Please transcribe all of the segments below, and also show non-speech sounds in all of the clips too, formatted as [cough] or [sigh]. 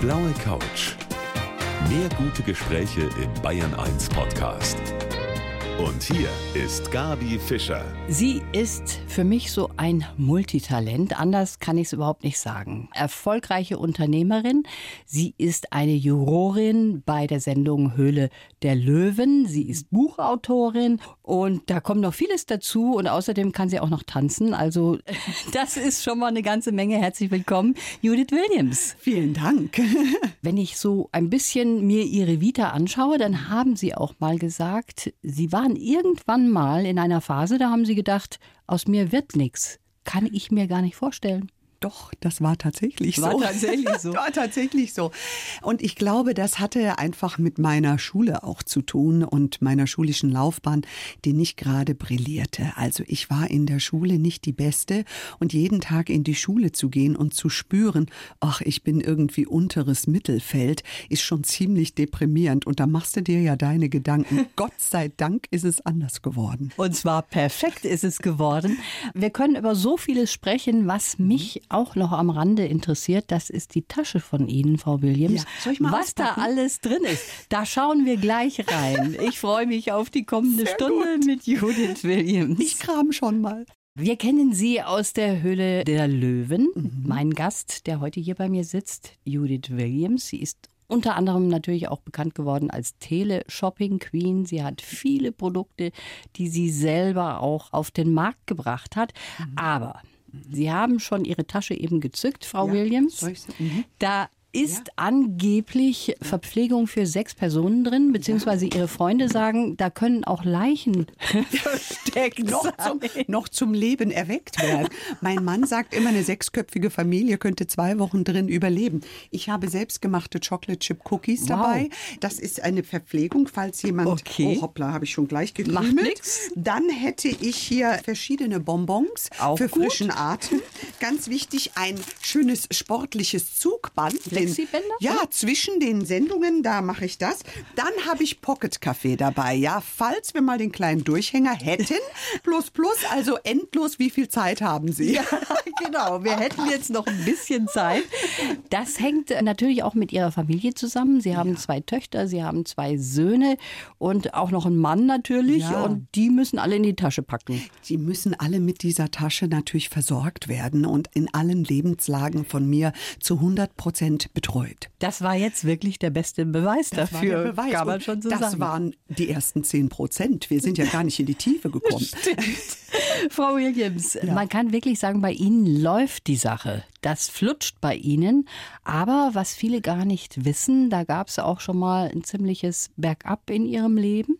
blaue Couch. Mehr gute Gespräche im Bayern 1 Podcast. Und hier ist Gabi Fischer. Sie ist für mich so ein Multitalent. Anders kann ich es überhaupt nicht sagen. Erfolgreiche Unternehmerin. Sie ist eine Jurorin bei der Sendung Höhle der Löwen. Sie ist Buchautorin und da kommt noch vieles dazu. Und außerdem kann sie auch noch tanzen. Also [laughs] das ist schon mal eine ganze Menge. Herzlich willkommen, Judith Williams. Vielen Dank. [laughs] Wenn ich so ein bisschen mir ihre Vita anschaue, dann haben Sie auch mal gesagt, Sie waren irgendwann mal in einer Phase, da haben Sie gedacht, aus mir wird nichts. Kann ich mir gar nicht vorstellen. Doch, das war tatsächlich War so. tatsächlich [laughs] so. war tatsächlich so. Und ich glaube, das hatte einfach mit meiner Schule auch zu tun und meiner schulischen Laufbahn, die nicht gerade brillierte. Also ich war in der Schule nicht die Beste und jeden Tag in die Schule zu gehen und zu spüren, ach, ich bin irgendwie unteres Mittelfeld, ist schon ziemlich deprimierend. Und da machst du dir ja deine Gedanken. [laughs] Gott sei Dank ist es anders geworden. Und zwar perfekt ist es geworden. Wir können über so vieles sprechen, was mich auch noch am Rande interessiert. Das ist die Tasche von Ihnen, Frau Williams. Ja, was da auspacken? alles drin ist, da schauen wir gleich rein. Ich freue mich auf die kommende Sehr Stunde gut. mit Judith Williams. Ich kram schon mal. Wir kennen Sie aus der Höhle der Löwen. Mhm. Mein Gast, der heute hier bei mir sitzt, Judith Williams. Sie ist unter anderem natürlich auch bekannt geworden als Tele-Shopping-Queen. Sie hat viele Produkte, die sie selber auch auf den Markt gebracht hat. Mhm. Aber Sie haben schon Ihre Tasche eben gezückt, Frau Ja, Williams. mhm. Da ist angeblich Verpflegung für sechs Personen drin, beziehungsweise Ihre Freunde sagen, da können auch Leichen [laughs] versteckt noch zum, noch zum Leben erweckt werden. Mein Mann sagt immer, eine sechsköpfige Familie könnte zwei Wochen drin überleben. Ich habe selbstgemachte Chocolate Chip Cookies Wow. dabei. Das ist eine Verpflegung, falls jemand. Okay. Oh hoppla, habe ich schon gleich Macht gekrümelt. nix. Dann hätte ich hier verschiedene Bonbons Auch für gut. frischen Atem. Ganz wichtig, ein schönes sportliches Zugband. Den-? Ja, zwischen den Sendungen, da mache ich das. Dann habe ich Pocket Kaffee dabei, ja, falls wir mal den kleinen Durchhänger hätten. [laughs] Plus, plus, also endlos, wie viel Zeit haben Sie? Ja, [laughs] genau. Wir hätten jetzt noch ein bisschen Zeit. Das hängt natürlich auch mit Ihrer Familie zusammen. Sie haben zwei Töchter, Sie haben zwei Söhne und auch noch einen Mann natürlich. Ja. Und die müssen alle in die Tasche packen. Die müssen alle mit dieser Tasche natürlich versorgt werden und in allen Lebenslagen von mir zu 100 Prozent betreut. Das war jetzt wirklich der beste Beweis Das war dafür, der Beweis. kann man schon so das sagen. waren die ersten 10 Prozent. Wir sind ja gar nicht in die Tiefe [laughs] gekommen. Frau Williams, man kann wirklich sagen, bei Ihnen läuft die Sache. Das flutscht bei Ihnen. Aber was viele gar nicht wissen, da gab es auch schon mal ein ziemliches Bergab in Ihrem Leben.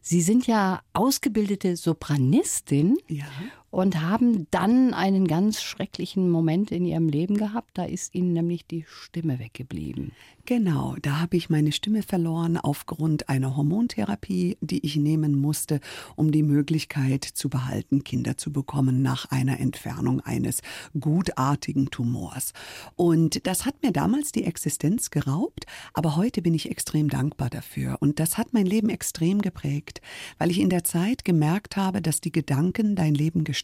Sie sind ja ausgebildete Sopranistin Ja. Und haben dann einen ganz schrecklichen Moment in Ihrem Leben gehabt. Da ist Ihnen nämlich die Stimme weggeblieben. Genau, da habe ich meine Stimme verloren aufgrund einer Hormontherapie, die ich nehmen musste, um die Möglichkeit zu behalten, Kinder zu bekommen nach einer Entfernung eines gutartigen Tumors. Und das hat mir damals die Existenz geraubt, aber heute bin ich extrem dankbar dafür. Und das hat mein Leben extrem geprägt, weil ich in der Zeit gemerkt habe, dass die Gedanken dein Leben gestalten.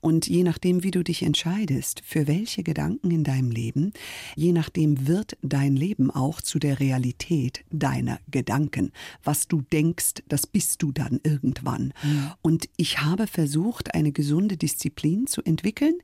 Und je nachdem, wie du dich entscheidest, für welche Gedanken in deinem Leben, je nachdem wird dein Leben auch zu der Realität deiner Gedanken. Was du denkst, das bist du dann irgendwann. Und ich habe versucht, eine gesunde Disziplin zu entwickeln,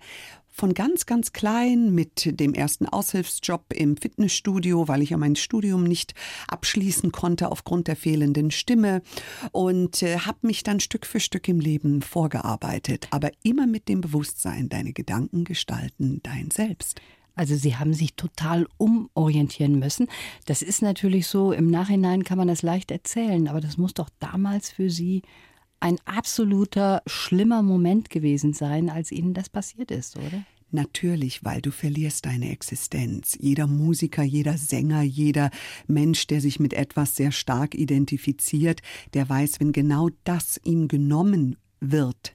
von ganz, ganz klein mit dem ersten Aushilfsjob im Fitnessstudio, weil ich ja mein Studium nicht abschließen konnte aufgrund der fehlenden Stimme und äh, habe mich dann Stück für Stück im Leben vorgearbeitet, aber immer mit dem Bewusstsein, deine Gedanken gestalten dein Selbst. Also Sie haben sich total umorientieren müssen. Das ist natürlich so, im Nachhinein kann man das leicht erzählen, aber das muss doch damals für Sie ein absoluter schlimmer Moment gewesen sein, als Ihnen das passiert ist, oder? Natürlich, weil du verlierst deine Existenz. Jeder Musiker, jeder Sänger, jeder Mensch, der sich mit etwas sehr stark identifiziert, der weiß, wenn genau das ihm genommen wird,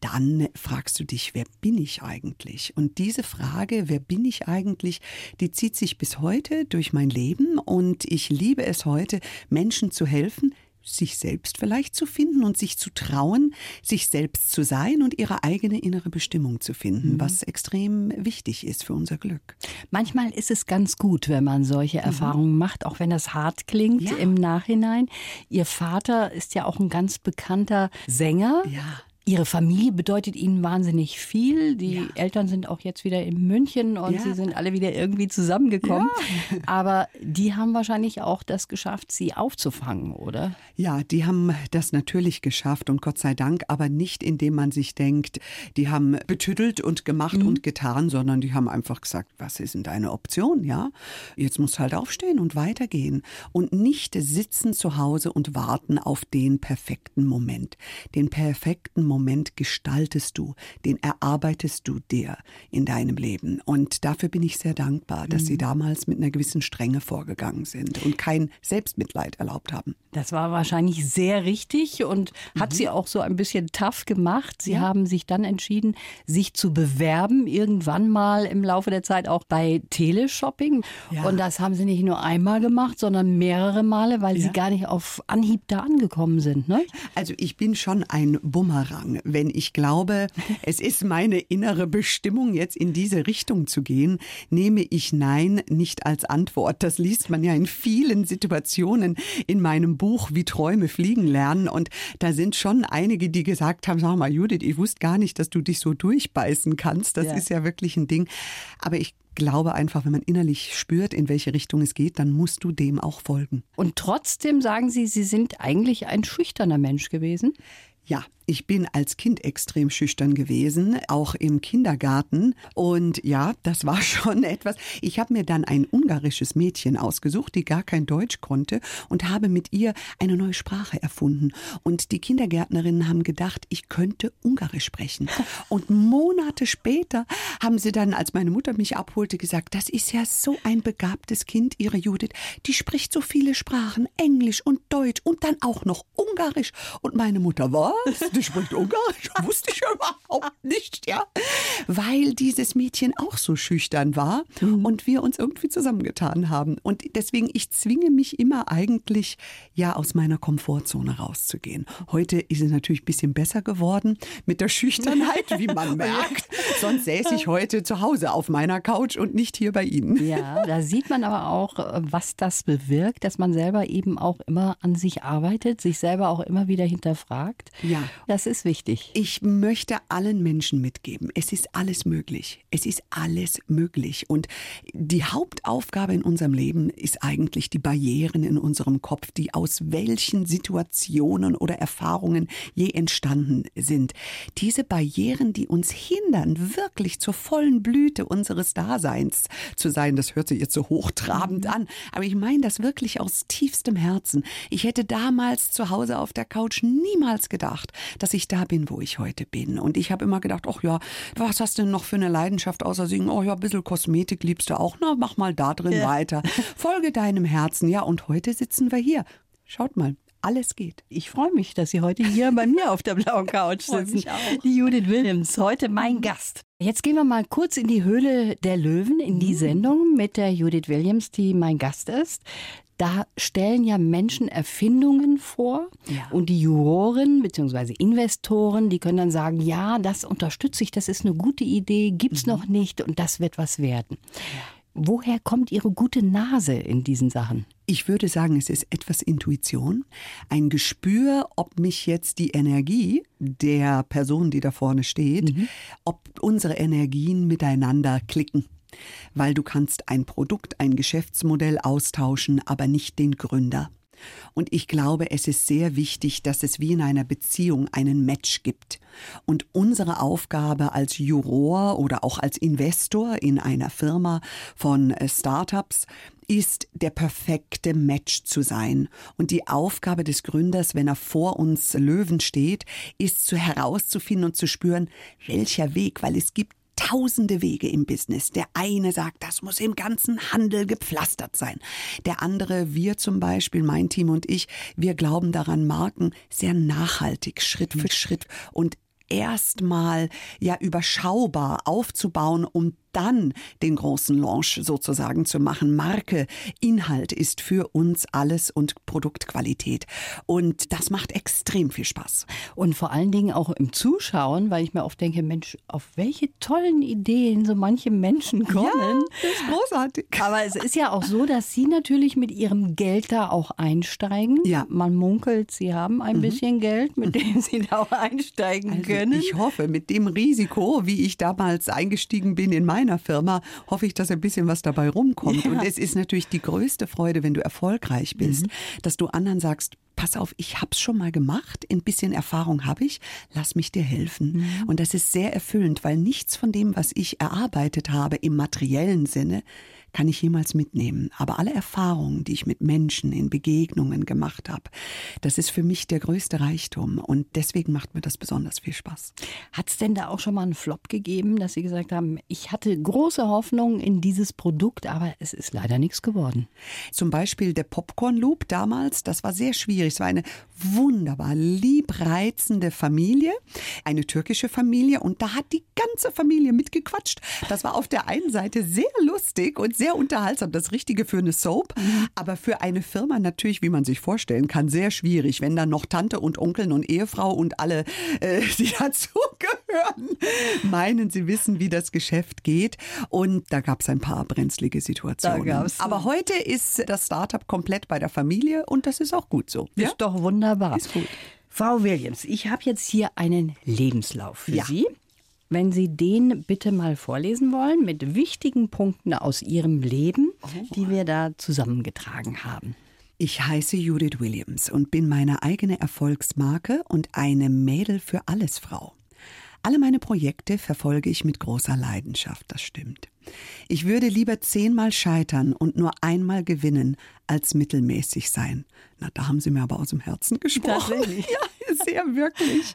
dann fragst du dich, wer bin ich eigentlich? Und diese Frage, wer bin ich eigentlich, die zieht sich bis heute durch mein Leben und ich liebe es heute, Menschen zu helfen, sich selbst vielleicht zu finden und sich zu trauen, sich selbst zu sein und ihre eigene innere Bestimmung zu finden, mhm. was extrem wichtig ist für unser Glück. Manchmal ist es ganz gut, wenn man solche mhm. Erfahrungen macht, auch wenn das hart klingt ja. im Nachhinein. Ihr Vater ist ja auch ein ganz bekannter Sänger. Ja. Ihre Familie bedeutet Ihnen wahnsinnig viel. Die ja. Eltern sind auch jetzt wieder in München und ja. Sie sind alle wieder irgendwie zusammengekommen. Ja. Aber die haben wahrscheinlich auch das geschafft, Sie aufzufangen, oder? Ja, die haben das natürlich geschafft und Gott sei Dank, aber nicht indem man sich denkt, die haben betüttelt und gemacht mhm. und getan, sondern die haben einfach gesagt, was ist denn deine Option, ja? Jetzt musst du halt aufstehen und weitergehen und nicht sitzen zu Hause und warten auf den perfekten Moment. Den perfekten Moment Moment gestaltest du, den erarbeitest du dir in deinem Leben. Und dafür bin ich sehr dankbar, dass mhm. Sie damals mit einer gewissen Strenge vorgegangen sind und kein Selbstmitleid erlaubt haben. Das war wahrscheinlich sehr richtig und mhm. hat Sie auch so ein bisschen tough gemacht. Sie ja. haben sich dann entschieden, sich zu bewerben, irgendwann mal im Laufe der Zeit auch bei Teleshopping. Ja. Und das haben Sie nicht nur einmal gemacht, sondern mehrere Male, weil ja. Sie gar nicht auf Anhieb da angekommen sind. Ne? Also ich bin schon ein Bumerang sagen, wenn ich glaube, [laughs] es ist meine innere Bestimmung, jetzt in diese Richtung zu gehen, nehme ich Nein nicht als Antwort. Das liest man ja in vielen Situationen in meinem Buch Wie Träume fliegen lernen. Und da sind schon einige, die gesagt haben, sag mal, Judith, ich wusste gar nicht, dass du dich so durchbeißen kannst. Das ja. ist ja wirklich ein Ding. Aber ich glaube einfach, wenn man innerlich spürt, in welche Richtung es geht, dann musst du dem auch folgen. Und trotzdem sagen Sie, Sie sind eigentlich ein schüchterner Mensch gewesen? Ja, ich bin als Kind extrem schüchtern gewesen, auch im Kindergarten. Und ja, das war [laughs] schon etwas. Ich habe mir dann ein ungarisches Mädchen ausgesucht, die gar kein Deutsch konnte und habe mit ihr eine neue Sprache erfunden. Und die Kindergärtnerinnen haben gedacht, ich könnte Ungarisch sprechen. [laughs] Und Monate später haben sie dann, als meine Mutter mich abholte, gesagt, das ist ja so ein begabtes Kind, ihre Judith. Die spricht so viele Sprachen, Englisch und Deutsch und dann auch noch Ungarisch. Und meine Mutter, was? Die spricht Ungarisch? [laughs] Wusste ich überhaupt nicht, ja. Weil dieses Mädchen auch so schüchtern war mhm. und wir uns irgendwie zusammengetan haben. Und deswegen, ich zwinge mich immer eigentlich, ja, aus meiner Komfortzone rauszugehen. Heute ist es natürlich ein bisschen besser geworden mit der Schüchternheit, wie man [laughs] merkt. Sonst säße ich heute zu Hause auf meiner Couch und nicht hier bei Ihnen. Ja, da sieht man aber auch, was das bewirkt, dass man selber eben auch immer an sich arbeitet, sich selber auch immer wieder hinterfragt. Ja. Das ist wichtig. Ich möchte allen Menschen mitgeben, es ist alles möglich. Es ist alles möglich. Und die Hauptaufgabe in unserem Leben ist eigentlich die Barrieren in unserem Kopf, die aus welchen Situationen oder Erfahrungen je entstanden sind. Diese Barrieren, die uns hindern, wirklich zur vollen Blüte unseres Daseins zu sein, das hört sich jetzt so hochtrabend mhm. an, aber ich meine das wirklich aus tiefstem Herzen. Ich hätte damals zu Hause auf der Couch niemals gedacht, dass ich da bin, wo ich heute bin. Und ich habe immer gedacht, ach ja, was hast du denn noch für eine Leidenschaft außer singen? Oh ja, ein bisschen Kosmetik liebst du auch. Na, mach mal da drin ja. weiter. [laughs] Folge deinem Herzen. Ja, und heute sitzen wir hier. Schaut mal, alles geht. Ich freue mich, dass Sie heute hier bei mir auf der blauen [laughs] Couch sitzen. Die Judith Williams, heute mein Gast. Jetzt gehen wir mal kurz in die Höhle der Löwen, in die mhm. Sendung mit der Judith Williams, die mein Gast ist. Da stellen ja Menschen Erfindungen vor ja. und die Juroren bzw. Investoren, die können dann sagen, ja, das unterstütze ich, das ist eine gute Idee, gibt's mhm. noch nicht und das wird was werden. Woher kommt Ihre gute Nase in diesen Sachen? Ich würde sagen, es ist etwas Intuition, ein Gespür, ob mich jetzt die Energie der Person, die da vorne steht, mhm. ob unsere Energien miteinander klicken weil du kannst ein Produkt, ein Geschäftsmodell austauschen, aber nicht den Gründer. Und ich glaube, es ist sehr wichtig, dass es wie in einer Beziehung einen Match gibt. Und unsere Aufgabe als Juror oder auch als Investor in einer Firma von äh, Startups ist, der perfekte Match zu sein. Und die Aufgabe des Gründers, wenn er vor uns Löwen steht, ist zu herauszufinden und zu spüren, welcher Weg, weil es gibt tausende Wege im Business. Der eine sagt, das muss im ganzen Handel gepflastert sein. Der andere, wir zum Beispiel, mein Team und ich, wir glauben daran, Marken sehr nachhaltig, Schritt für Schritt und erstmal ja überschaubar aufzubauen, um dann den großen Launch sozusagen zu machen. Marke, Inhalt ist für uns alles und Produktqualität. Und das macht extrem viel Spaß. Und vor allen Dingen auch im Zuschauen, weil ich mir oft denke, Mensch, auf welche tollen Ideen so manche Menschen kommen. Ja, das ist großartig. Aber es ist ja auch so, dass Sie natürlich mit Ihrem Geld da auch einsteigen. Ja. Man munkelt, Sie haben ein mhm. bisschen Geld, mit dem Sie da auch einsteigen also können. Ich hoffe, mit dem Risiko, wie ich damals eingestiegen bin in meiner Firma, hoffe ich, dass ein bisschen was dabei rumkommt. Ja. Und es ist natürlich die größte Freude, wenn du erfolgreich bist, mhm. dass du anderen sagst, pass auf, ich habe es schon mal gemacht, ein bisschen Erfahrung habe ich, lass mich dir helfen. Mhm. Und das ist sehr erfüllend, weil nichts von dem, was ich erarbeitet habe im materiellen Sinne, kann ich jemals mitnehmen. Aber alle Erfahrungen, die ich mit Menschen in Begegnungen gemacht habe, das ist für mich der größte Reichtum und deswegen macht mir das besonders viel Spaß. Hat es denn da auch schon mal einen Flop gegeben, dass Sie gesagt haben, ich hatte große Hoffnung in dieses Produkt, aber es ist leider nichts geworden? Zum Beispiel der Popcorn Loop damals, das war sehr schwierig. Es war eine wunderbar liebreizende Familie, eine türkische Familie und da hat die ganze Familie mitgequatscht. Das war auf der einen Seite sehr lustig und sehr unterhaltsam, das Richtige für eine Soap, mhm. aber für eine Firma natürlich, wie man sich vorstellen kann, sehr schwierig, wenn dann noch Tante und Onkeln und Ehefrau und alle, äh, [laughs] die dazugehören, meinen, sie wissen, wie das Geschäft geht. Und da gab es ein paar brenzlige Situationen. Aber heute ist das Startup komplett bei der Familie und das ist auch gut so. Ist doch wunderbar. Ist gut. Frau Williams, ich habe jetzt hier einen Lebenslauf für ja. Sie. Wenn Sie den bitte mal vorlesen wollen mit wichtigen Punkten aus Ihrem Leben, oh. die wir da zusammengetragen haben. Ich heiße Judith Williams und bin meine eigene Erfolgsmarke und eine Mädel für alles Frau. Alle meine Projekte verfolge ich mit großer Leidenschaft, das stimmt. Ich würde lieber zehnmal scheitern und nur einmal gewinnen, als mittelmäßig sein. Na, da haben Sie mir aber aus dem Herzen gesprochen. [laughs] Ja, sehr wirklich.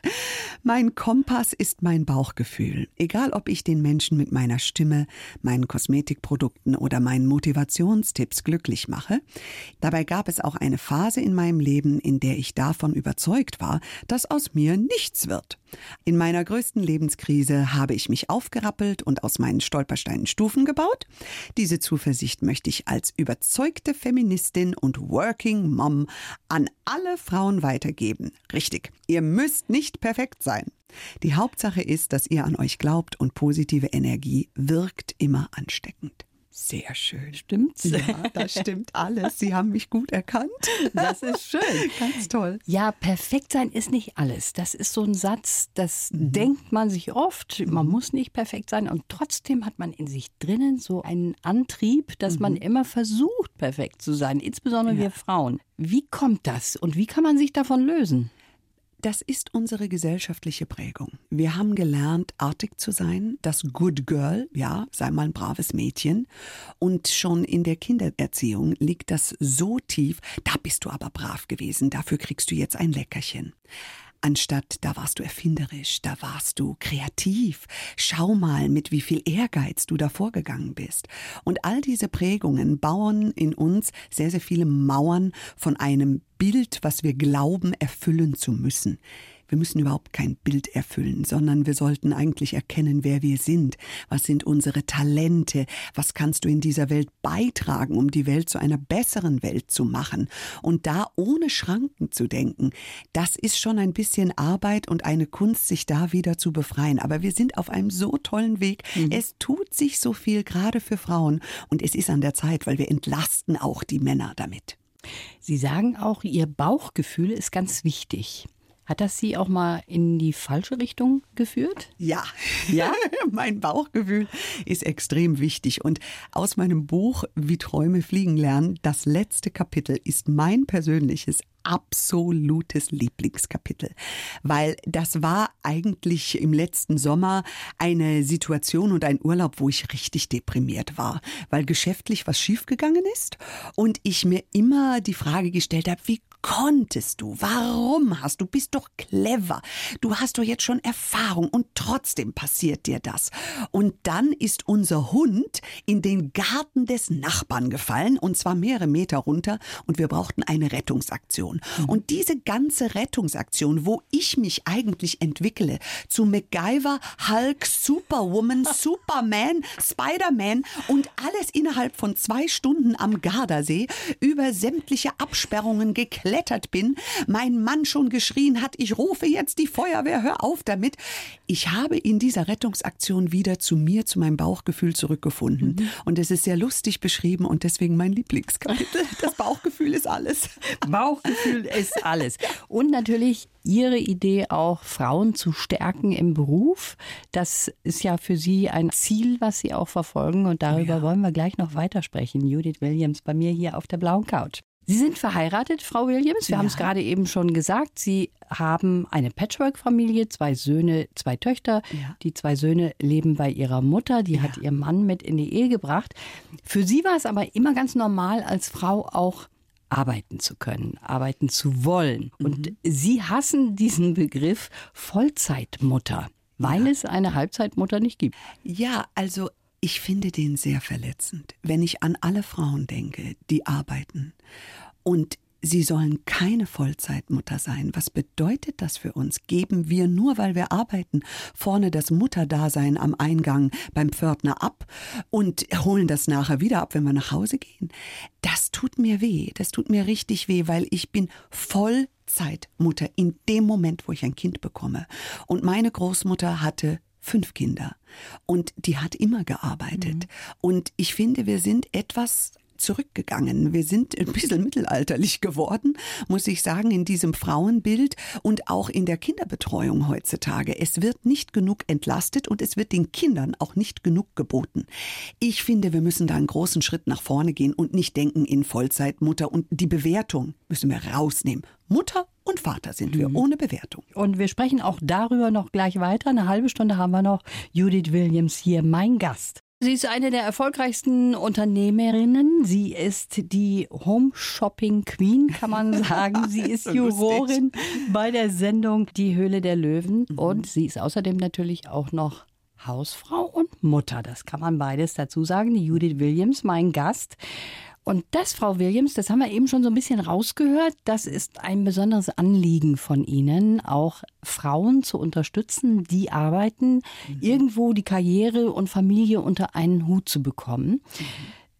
Mein Kompass ist mein Bauchgefühl. Egal, ob ich den Menschen mit meiner Stimme, meinen Kosmetikprodukten oder meinen Motivationstipps glücklich mache. Dabei gab es auch eine Phase in meinem Leben, in der ich davon überzeugt war, dass aus mir nichts wird. In meiner größten Lebenskrise habe ich mich aufgerappelt und aus meinen Stolpersteinen Stufen gebaut. Diese Zuversicht möchte ich als überzeugte Feministin und Working Mom an alle Frauen weitergeben. Richtig, ihr müsst nicht perfekt sein. Die Hauptsache ist, dass ihr an euch glaubt und positive Energie wirkt immer ansteckend. Sehr schön. Stimmt's? Ja, [laughs] das stimmt alles. Sie haben mich gut erkannt. Das ist schön. [laughs] Ganz toll. Ja, perfekt sein ist nicht alles. Das ist so ein Satz, das mhm. denkt man sich oft. Man muss nicht perfekt sein und trotzdem hat man in sich drinnen so einen Antrieb, dass mhm. man immer versucht, perfekt zu sein, insbesondere ja. wir Frauen. Wie kommt das und wie kann man sich davon lösen? Das ist unsere gesellschaftliche Prägung. Wir haben gelernt, artig zu sein, das Good Girl, ja, sei mal ein braves Mädchen. Und schon in der Kindererziehung liegt das so tief, da bist du aber brav gewesen, dafür kriegst du jetzt ein Leckerchen anstatt da warst du erfinderisch, da warst du kreativ. Schau mal, mit wie viel Ehrgeiz du da vorgegangen bist. Und all diese Prägungen bauen in uns sehr, sehr viele Mauern von einem Bild, was wir glauben, erfüllen zu müssen. Wir müssen überhaupt kein Bild erfüllen, sondern wir sollten eigentlich erkennen, wer wir sind. Was sind unsere Talente? Was kannst du in dieser Welt beitragen, um die Welt zu einer besseren Welt zu machen? Und da ohne Schranken zu denken, das ist schon ein bisschen Arbeit und eine Kunst, sich da wieder zu befreien. Aber wir sind auf einem so tollen Weg. Mhm. Es tut sich so viel, gerade für Frauen. Und es ist an der Zeit, weil wir entlasten auch die Männer damit. Sie sagen auch, Ihr Bauchgefühl ist ganz wichtig. Hat das Sie auch mal in die falsche Richtung geführt? Ja, ja. [laughs] mein Bauchgefühl ist extrem wichtig. Und aus meinem Buch Wie Träume fliegen lernen, das letzte Kapitel ist mein persönliches absolutes Lieblingskapitel, weil das war eigentlich im letzten Sommer eine Situation und ein Urlaub, wo ich richtig deprimiert war, weil geschäftlich was schiefgegangen ist und ich mir immer die Frage gestellt habe, wie konntest du? Warum hast du? Bist doch clever. Du hast doch jetzt schon Erfahrung und trotzdem passiert dir das. Und dann ist unser Hund in den Garten des Nachbarn gefallen und zwar mehrere Meter runter und wir brauchten eine Rettungsaktion. Mhm. Und diese ganze Rettungsaktion, wo ich mich eigentlich entwickle zu MacGyver, Hulk, Superwoman, [laughs] Superman, Spider-Man und alles innerhalb von zwei Stunden am Gardasee über sämtliche Absperrungen geklettert bin, mein Mann schon geschrien hat, ich rufe jetzt die Feuerwehr, hör auf damit. Ich habe in dieser Rettungsaktion wieder zu mir, zu meinem Bauchgefühl zurückgefunden. Mhm. Und es ist sehr lustig beschrieben und deswegen mein Lieblingskapitel. [laughs] Das Bauchgefühl ist alles. Bauchgefühl ist [laughs] alles. Und natürlich Ihre Idee auch, Frauen zu stärken im Beruf. Das ist ja für Sie ein Ziel, was Sie auch verfolgen. Und darüber ja. wollen wir gleich noch weitersprechen. Judith Williams bei mir hier auf der blauen Couch. Sie sind verheiratet, Frau Williams. Wir ja. haben es gerade eben schon gesagt. Sie haben eine Patchwork-Familie, zwei Söhne, zwei Töchter. Ja. Die zwei Söhne leben bei ihrer Mutter. Die ja. hat ihr Mann mit in die Ehe gebracht. Für Sie war es aber immer ganz normal, als Frau auch arbeiten zu können, arbeiten zu wollen. Mhm. Und Sie hassen diesen Begriff Vollzeitmutter, weil es eine Halbzeitmutter nicht gibt. Ja, also ich finde den sehr verletzend, wenn ich an alle Frauen denke, die arbeiten und Sie sollen keine Vollzeitmutter sein. Was bedeutet das für uns? Geben wir nur, weil wir arbeiten, vorne das Mutterdasein am Eingang beim Pförtner ab und holen das nachher wieder ab, wenn wir nach Hause gehen? Das tut mir weh. Das tut mir richtig weh, weil ich bin Vollzeitmutter in dem Moment, wo ich ein Kind bekomme. Und meine Großmutter hatte fünf Kinder und die hat immer gearbeitet. Mhm. Und ich finde, wir sind etwas zurückgegangen. Wir sind ein bisschen mittelalterlich geworden, muss ich sagen, in diesem Frauenbild und auch in der Kinderbetreuung heutzutage. Es wird nicht genug entlastet und es wird den Kindern auch nicht genug geboten. Ich finde, wir müssen da einen großen Schritt nach vorne gehen und nicht denken in Vollzeitmutter und die Bewertung müssen wir rausnehmen. Mutter und Vater sind wir, mhm. ohne Bewertung. Und wir sprechen auch darüber noch gleich weiter. Eine halbe Stunde haben wir noch. Judith Williams hier, mein Gast. Sie ist eine der erfolgreichsten Unternehmerinnen. Sie ist die Home Shopping Queen, kann man sagen. [laughs] Sie ist Jurorin bei der Sendung Die Höhle der Löwen. Mhm. Und sie ist außerdem natürlich auch noch Hausfrau und Mutter. Das kann man beides dazu sagen. Die Judith Williams, mein Gast. Und das, Frau Williams, das haben wir eben schon so ein bisschen rausgehört, das ist ein besonderes Anliegen von Ihnen, auch Frauen zu unterstützen, die arbeiten, mhm. irgendwo die Karriere und Familie unter einen Hut zu bekommen. Mhm.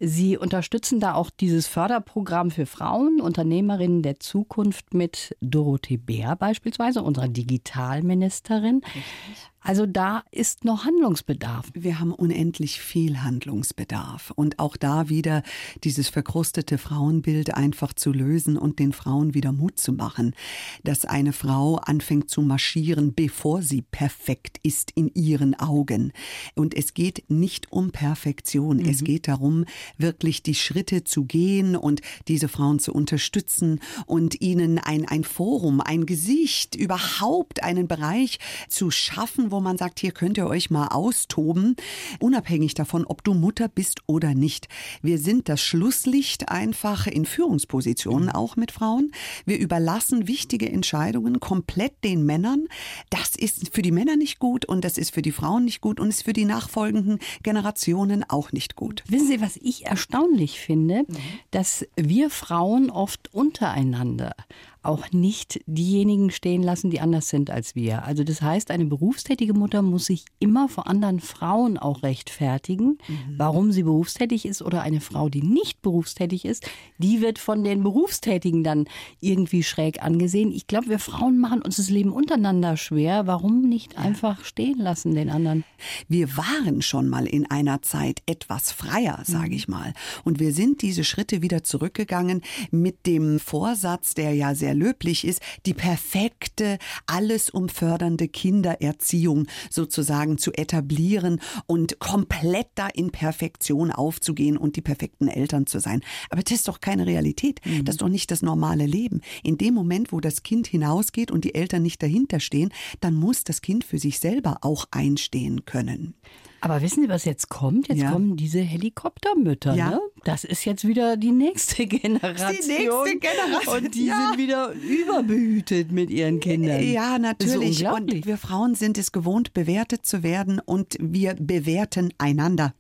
Sie unterstützen da auch dieses Förderprogramm für Frauen, Unternehmerinnen der Zukunft mit Dorothee Bär beispielsweise, unserer Digitalministerin. Richtig. Also da ist noch Handlungsbedarf. Wir haben unendlich viel Handlungsbedarf. Und auch da wieder dieses verkrustete Frauenbild einfach zu lösen und den Frauen wieder Mut zu machen, dass eine Frau anfängt zu marschieren, bevor sie perfekt ist in ihren Augen. Und es geht nicht um Perfektion. Mhm. Es geht darum, wirklich die Schritte zu gehen und diese Frauen zu unterstützen und ihnen ein, ein Forum, ein Gesicht, überhaupt einen Bereich zu schaffen, wo man sagt, hier könnt ihr euch mal austoben, unabhängig davon, ob du Mutter bist oder nicht. Wir sind das Schlusslicht einfach in Führungspositionen, mhm. auch mit Frauen. Wir überlassen wichtige Entscheidungen komplett den Männern. Das ist für die Männer nicht gut und das ist für die Frauen nicht gut und ist für die nachfolgenden Generationen auch nicht gut. Wissen Sie, was ich erstaunlich finde, mhm. dass wir Frauen oft untereinander auch nicht diejenigen stehen lassen, die anders sind als wir. Also das heißt, eine berufstätige Mutter muss sich immer vor anderen Frauen auch rechtfertigen, mhm. warum sie berufstätig ist oder eine Frau, die nicht berufstätig ist, die wird von den Berufstätigen dann irgendwie schräg angesehen. Ich glaube, wir Frauen machen uns das Leben untereinander schwer. Warum nicht einfach stehen lassen den anderen? Wir waren schon mal in einer Zeit etwas freier, sage mhm. ich mal. Und wir sind diese Schritte wieder zurückgegangen mit dem Vorsatz, der ja sehr sehr löblich ist, die perfekte, alles umfördernde Kindererziehung sozusagen zu etablieren und komplett da in Perfektion aufzugehen und die perfekten Eltern zu sein. Aber das ist doch keine Realität. Mhm. Das ist doch nicht das normale Leben. In dem Moment, wo das Kind hinausgeht und die Eltern nicht dahinter stehen, dann muss das Kind für sich selber auch einstehen können. Aber wissen Sie, was jetzt kommt? Jetzt Ja. kommen diese Helikoptermütter. Ja. Ne? Das ist jetzt wieder die nächste [laughs] Generation. Die nächste Generation, Und die ja. sind wieder überbehütet mit ihren Kindern. Ja, natürlich. Und wir Frauen sind es gewohnt, bewertet zu werden und wir bewerten einander.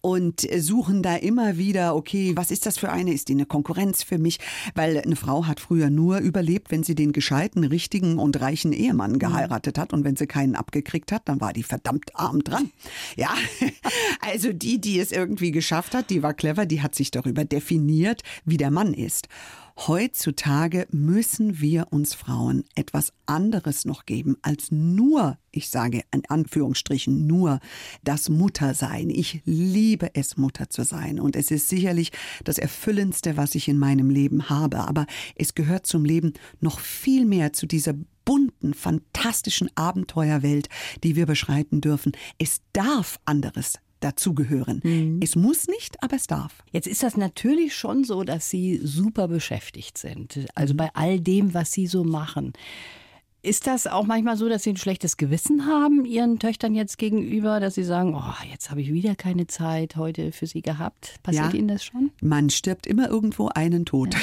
Und suchen da immer wieder, okay, was ist das für eine? Ist die eine Konkurrenz für mich? Weil eine Frau hat früher nur überlebt, wenn sie den gescheiten, richtigen und reichen Ehemann geheiratet hat. Und wenn sie keinen abgekriegt hat, dann war die verdammt arm dran. [laughs] Ja, [laughs] also die, die es irgendwie geschafft hat, die war clever, die hat sich darüber definiert, wie der Mann ist. Heutzutage müssen wir uns Frauen etwas anderes noch geben als nur, ich sage in Anführungsstrichen nur, das Muttersein. Ich liebe es, Mutter zu sein und es ist sicherlich das Erfüllendste, was ich in meinem Leben habe. Aber es gehört zum Leben noch viel mehr zu dieser bunten, fantastischen Abenteuerwelt, die wir beschreiten dürfen. Es darf anderes dazugehören. Es muss nicht, aber es darf. Jetzt ist das natürlich schon so, dass Sie super beschäftigt sind. Also bei all dem, was Sie so machen. Ist das auch manchmal so, dass Sie ein schlechtes Gewissen haben Ihren Töchtern jetzt gegenüber, dass Sie sagen, oh, jetzt habe ich wieder keine Zeit heute für Sie gehabt? Passiert Ja. Ihnen das schon? Man stirbt immer irgendwo einen Tod.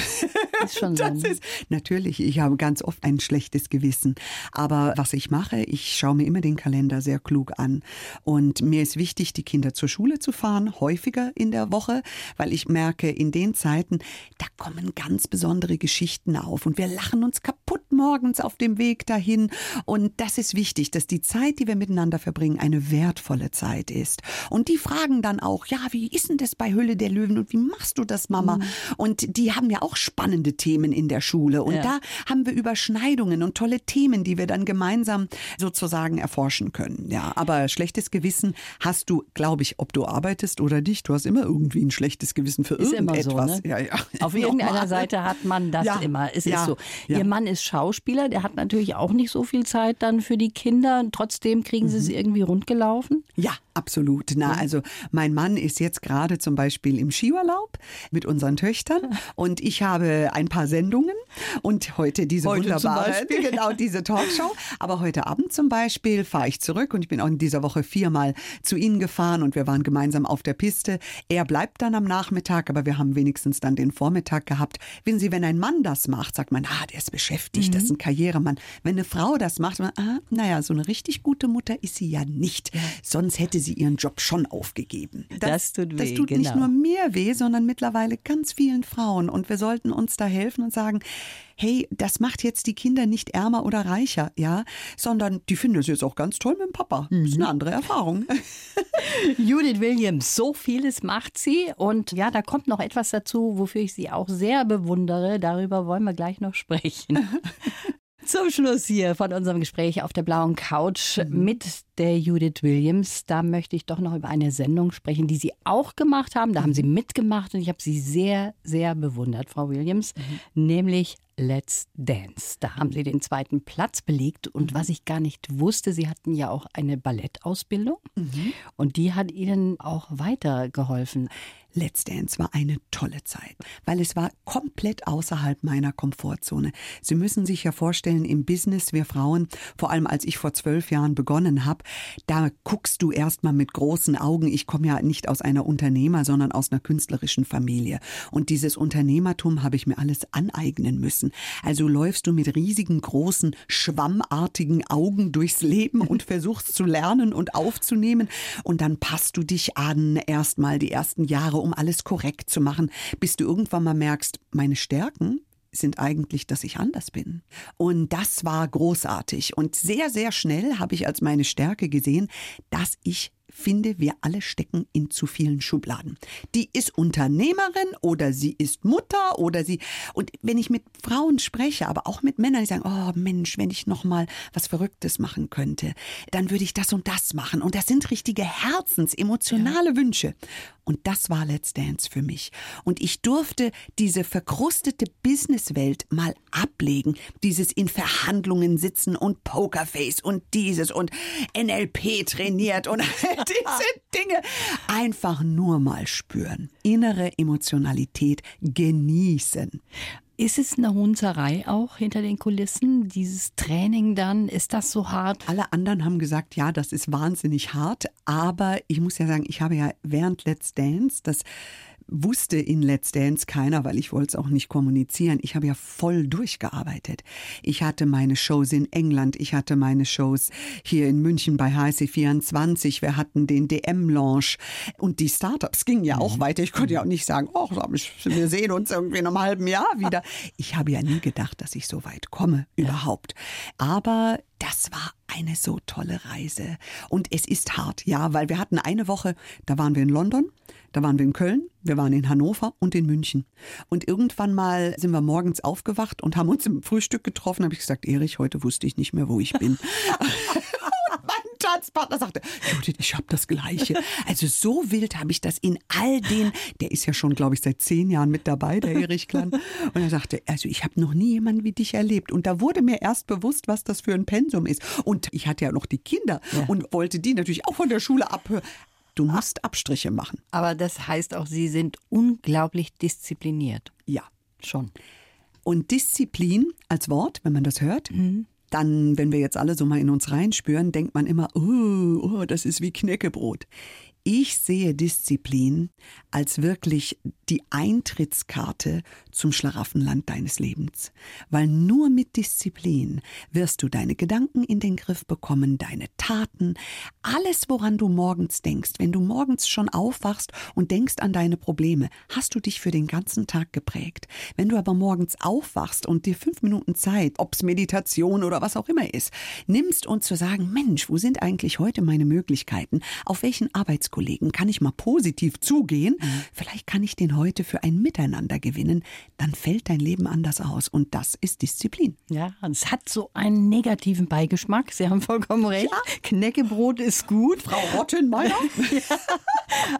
Ist schon [laughs] so. Ne? ist natürlich, ich habe ganz oft ein schlechtes Gewissen. Aber was ich mache, ich schaue mir immer den Kalender sehr klug an. Und mir ist wichtig, die Kinder zur Schule zu fahren, häufiger in der Woche, weil ich merke, in den Zeiten, da kommen ganz besondere Geschichten auf. Und wir lachen uns kaputt morgens auf dem Weg dahin. Und das ist wichtig, dass die Zeit, die wir miteinander verbringen, eine wertvolle Zeit ist. Und die fragen dann auch, ja, wie ist denn das bei Hülle der Löwen und wie machst du das, Mama? Und die haben ja auch spannende Themen in der Schule. Und Ja. da haben wir Überschneidungen und tolle Themen, die wir dann gemeinsam sozusagen erforschen können. Ja, aber schlechtes Gewissen hast du, glaube ich, ob du arbeitest oder nicht. Du hast immer irgendwie ein schlechtes Gewissen für Ist immer so, irgendetwas. ne? ja, ja. Auf [laughs] irgendeiner. Seite hat man das immer. Es ja, ist so. Ihr Mann ist Schauspieler, der hat natürlich auch nicht so viel Zeit dann für die Kinder. Trotzdem kriegen sie es Mhm. irgendwie rundgelaufen. Ja, absolut. Na, also mein Mann ist jetzt gerade zum Beispiel im Skiurlaub mit unseren Töchtern und ich habe ein paar Sendungen und heute diese Heute wunderbare, [laughs] genau diese Talkshow. Aber heute Abend zum Beispiel fahre ich zurück und ich bin auch in dieser Woche viermal zu Ihnen gefahren und wir waren gemeinsam auf der Piste. Er bleibt dann am Nachmittag, aber wir haben wenigstens dann den Vormittag gehabt. Wissen Sie, wenn ein Mann das macht, sagt man, ah, der ist beschäftigt, das ist ein Karrieremann. Wenn eine Frau das macht, man, ah, naja, so eine richtig gute Mutter ist sie ja nicht. Sonst hätte sie ihren Job schon aufgegeben. Das tut Das weh, tut nicht genau. nur mir weh, sondern mittlerweile ganz vielen Frauen. Und wir sollten uns da helfen und sagen, hey, das macht jetzt die Kinder nicht ärmer oder reicher, ja, sondern die finden es jetzt auch ganz toll mit dem Papa. Das Mhm. ist eine andere Erfahrung. [laughs] Judith Williams, so vieles macht sie. Und ja, da kommt noch etwas dazu, wofür ich sie auch sehr bewundere. Darüber wollen wir gleich noch sprechen. [laughs] Zum Schluss hier von unserem Gespräch auf der blauen Couch mit der Judith Williams. Da möchte ich doch noch über eine Sendung sprechen, die Sie auch gemacht haben. Da haben Sie mitgemacht und ich habe Sie sehr, sehr bewundert, Frau Williams, nämlich Let's Dance. Da haben Sie den zweiten Platz belegt und was ich gar nicht wusste, Sie hatten ja auch eine Ballettausbildung und die hat Ihnen auch weitergeholfen. Let's Dance war eine tolle Zeit, weil es war komplett außerhalb meiner Komfortzone. Sie müssen sich ja vorstellen, im Business, wir Frauen, vor allem als ich vor zwölf Jahren begonnen habe, da guckst du erstmal mit großen Augen. Ich komme ja nicht aus einer Unternehmer, sondern aus einer künstlerischen Familie. Und dieses Unternehmertum habe ich mir alles aneignen müssen. Also läufst du mit riesigen, großen, schwammartigen Augen durchs Leben und [laughs] versuchst zu lernen und aufzunehmen. Und dann passt du dich an, erstmal die ersten Jahre, um alles korrekt zu machen, bis du irgendwann mal merkst, meine Stärken sind eigentlich, dass ich anders bin. Und das war großartig. Und sehr, sehr schnell habe ich als meine Stärke gesehen, dass ich finde, wir alle stecken in zu vielen Schubladen. Die ist Unternehmerin oder sie ist Mutter oder sie und wenn ich mit Frauen spreche, aber auch mit Männern, die sagen, oh Mensch, wenn ich noch mal was Verrücktes machen könnte, dann würde ich das und das machen und das sind richtige Herzens emotionale Wünsche. Und das war Let's Dance für mich. Und ich durfte diese verkrustete Businesswelt mal ablegen. Dieses in Verhandlungen sitzen und Pokerface und dieses und NLP trainiert und [laughs] [laughs] [laughs] diese Dinge. Einfach nur mal spüren. Innere Emotionalität genießen. Ist es eine Hunzerei auch hinter den Kulissen? Dieses Training dann, ist das so hart? Alle anderen haben gesagt, ja, das ist wahnsinnig hart. Aber ich muss ja sagen, ich habe ja während Let's Dance das wusste in Let's Dance keiner, weil ich wollte es auch nicht kommunizieren. Ich habe ja voll durchgearbeitet. Ich hatte meine Shows in England, ich hatte meine Shows hier in München bei HC24, wir hatten den DM-Launch und die Startups gingen ja auch mhm. weiter. Ich konnte ja auch nicht sagen, oh, wir sehen uns irgendwie in einem halben Jahr wieder. Ich habe ja nie gedacht, dass ich so weit komme, überhaupt. Aber das war eine so tolle Reise. Und es ist hart, ja, weil wir hatten eine Woche, da waren wir in London, da waren wir in Köln, wir waren in Hannover und in München. Und irgendwann mal sind wir morgens aufgewacht und haben uns im Frühstück getroffen. habe ich gesagt, Erich, heute wusste ich nicht mehr, wo ich bin. [laughs] Tanzpartner sagte, Judith, ich habe das Gleiche. Also so wild habe ich das in all den, der ist ja schon, glaube ich, seit zehn Jahren mit dabei, der Erich Klan. Und er sagte, also ich habe noch nie jemanden wie dich erlebt. Und da wurde mir erst bewusst, was das für ein Pensum ist. Und ich hatte ja noch die Kinder ja. und wollte die natürlich auch von der Schule abhören. Du musst Abstriche machen. Aber das heißt auch, Sie sind unglaublich diszipliniert. Ja. Schon. Und Disziplin als Wort, wenn man das hört, mhm. Dann, wenn wir jetzt alle so mal in uns reinspüren, denkt man immer, oh, oh das ist wie Knäckebrot. Ich sehe Disziplin als wirklich die Eintrittskarte zum Schlaraffenland deines Lebens. Weil nur mit Disziplin wirst du deine Gedanken in den Griff bekommen, deine Taten, alles, woran du morgens denkst. Wenn du morgens schon aufwachst und denkst an deine Probleme, hast du dich für den ganzen Tag geprägt. Wenn du aber morgens aufwachst und dir fünf Minuten Zeit, ob's Meditation oder was auch immer ist, nimmst und zu sagen, Mensch, wo sind eigentlich heute meine Möglichkeiten? Auf welchen Arbeitskollegen Arbeitskollegen kann ich mal positiv zugehen, vielleicht kann ich den heute für ein Miteinander gewinnen, dann fällt dein Leben anders aus und das ist Disziplin. Ja, es hat so einen negativen Beigeschmack, Sie haben vollkommen recht. Ja. Knäckebrot ist gut. Frau Rottenmeier. [laughs] ja.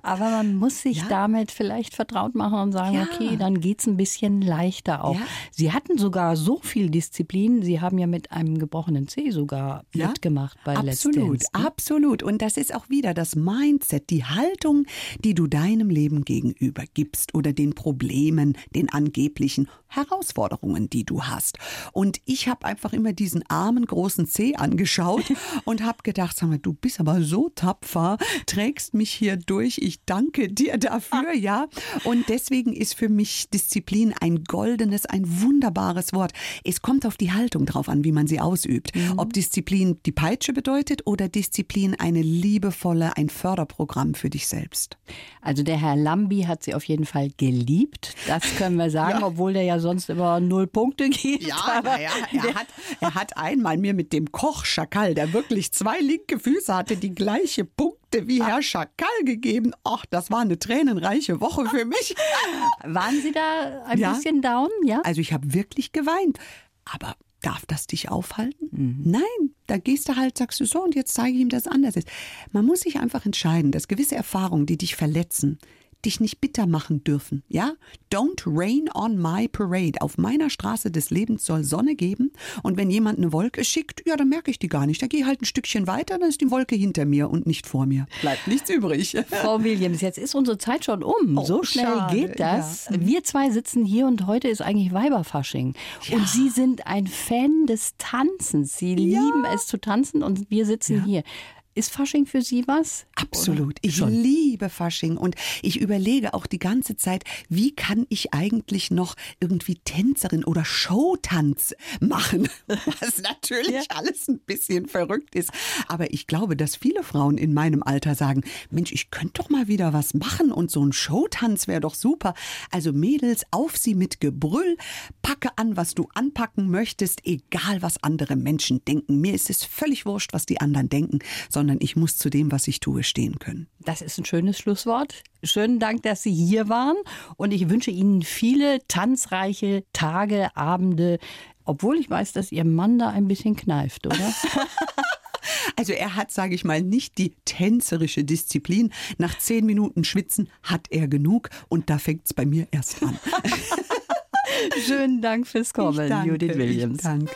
Aber man muss sich ja. damit vielleicht vertraut machen und sagen, ja. okay, dann geht es ein bisschen leichter auch. Sie hatten sogar so viel Disziplin, Sie haben ja mit einem gebrochenen C sogar mitgemacht bei Absolut, Let's Dance. Absolut. Und das ist auch wieder das Mindset, die Haltung, die du deinem Leben gegenüber gibst oder den Problemen, den angeblichen Herausforderungen, die du hast. Und ich habe einfach immer diesen armen großen C angeschaut [laughs] und habe gedacht, sag mal, du bist aber so tapfer, trägst mich hier durch. Ich danke dir dafür, ja. Und deswegen ist für mich Disziplin ein goldenes, ein wunderbares Wort. Es kommt auf die Haltung drauf an, wie man sie ausübt. Mhm. Ob Disziplin die Peitsche bedeutet oder Disziplin eine liebevolle, ein Förderprogramm Programm für dich selbst? Also der Herr Lambi hat sie auf jeden Fall geliebt. Das können wir sagen, [laughs] ja. obwohl der ja sonst immer null Punkte gibt. Ja, aber ja, er, hat, er hat einmal mir mit dem Koch Schakal, der wirklich zwei linke Füße hatte, die gleiche Punkte wie Herr Schakal gegeben. Ach, das war eine tränenreiche Woche für mich. Waren Sie da ein ja. bisschen down? Ja. Also ich habe wirklich geweint. Aber Darf das dich aufhalten? Mhm. Nein, da gehst du halt, sagst du so und jetzt zeige ich ihm, dass es anders ist. Man muss sich einfach entscheiden, dass gewisse Erfahrungen, die dich verletzen, dich nicht bitter machen dürfen. Ja? Don't rain on my parade. Auf meiner Straße des Lebens soll Sonne geben. Und wenn jemand eine Wolke schickt, ja, dann merke ich die gar nicht. Da gehe halt ein Stückchen weiter, dann ist die Wolke hinter mir und nicht vor mir. Bleibt nichts übrig. [laughs] [laughs] Frau Williams, jetzt ist unsere Zeit schon um. Oh, so schnell schade. geht das. Ja. Wir zwei sitzen hier und heute ist eigentlich Weiberfasching. Ja. Und Sie sind ein Fan des Tanzens. Sie ja. lieben es zu tanzen und wir sitzen hier. Ist Fasching für Sie was? Absolut. Oder? Ich Schon. liebe Fasching und ich überlege auch die ganze Zeit, wie kann ich eigentlich noch irgendwie Tänzerin oder Showtanz machen? [laughs] Was natürlich ja. alles ein bisschen verrückt ist. Aber ich glaube, dass viele Frauen in meinem Alter sagen, Mensch, ich könnte doch mal wieder was machen und so ein Showtanz wäre doch super. Also Mädels, auf sie mit Gebrüll, packe an, was du anpacken möchtest, egal was andere Menschen denken. Mir ist es völlig wurscht, was die anderen denken, sondern sondern ich muss zu dem, was ich tue, stehen können. Das ist ein schönes Schlusswort. Schönen Dank, dass Sie hier waren und ich wünsche Ihnen viele tanzreiche Tage, Abende, obwohl ich weiß, dass Ihr Mann da ein bisschen kneift, oder? [laughs] Also er hat, sage ich mal, nicht die tänzerische Disziplin. Nach zehn Minuten Schwitzen hat er genug und da fängt es bei mir erst an. [laughs] Schönen Dank fürs Kommen, Judith Williams. Danke.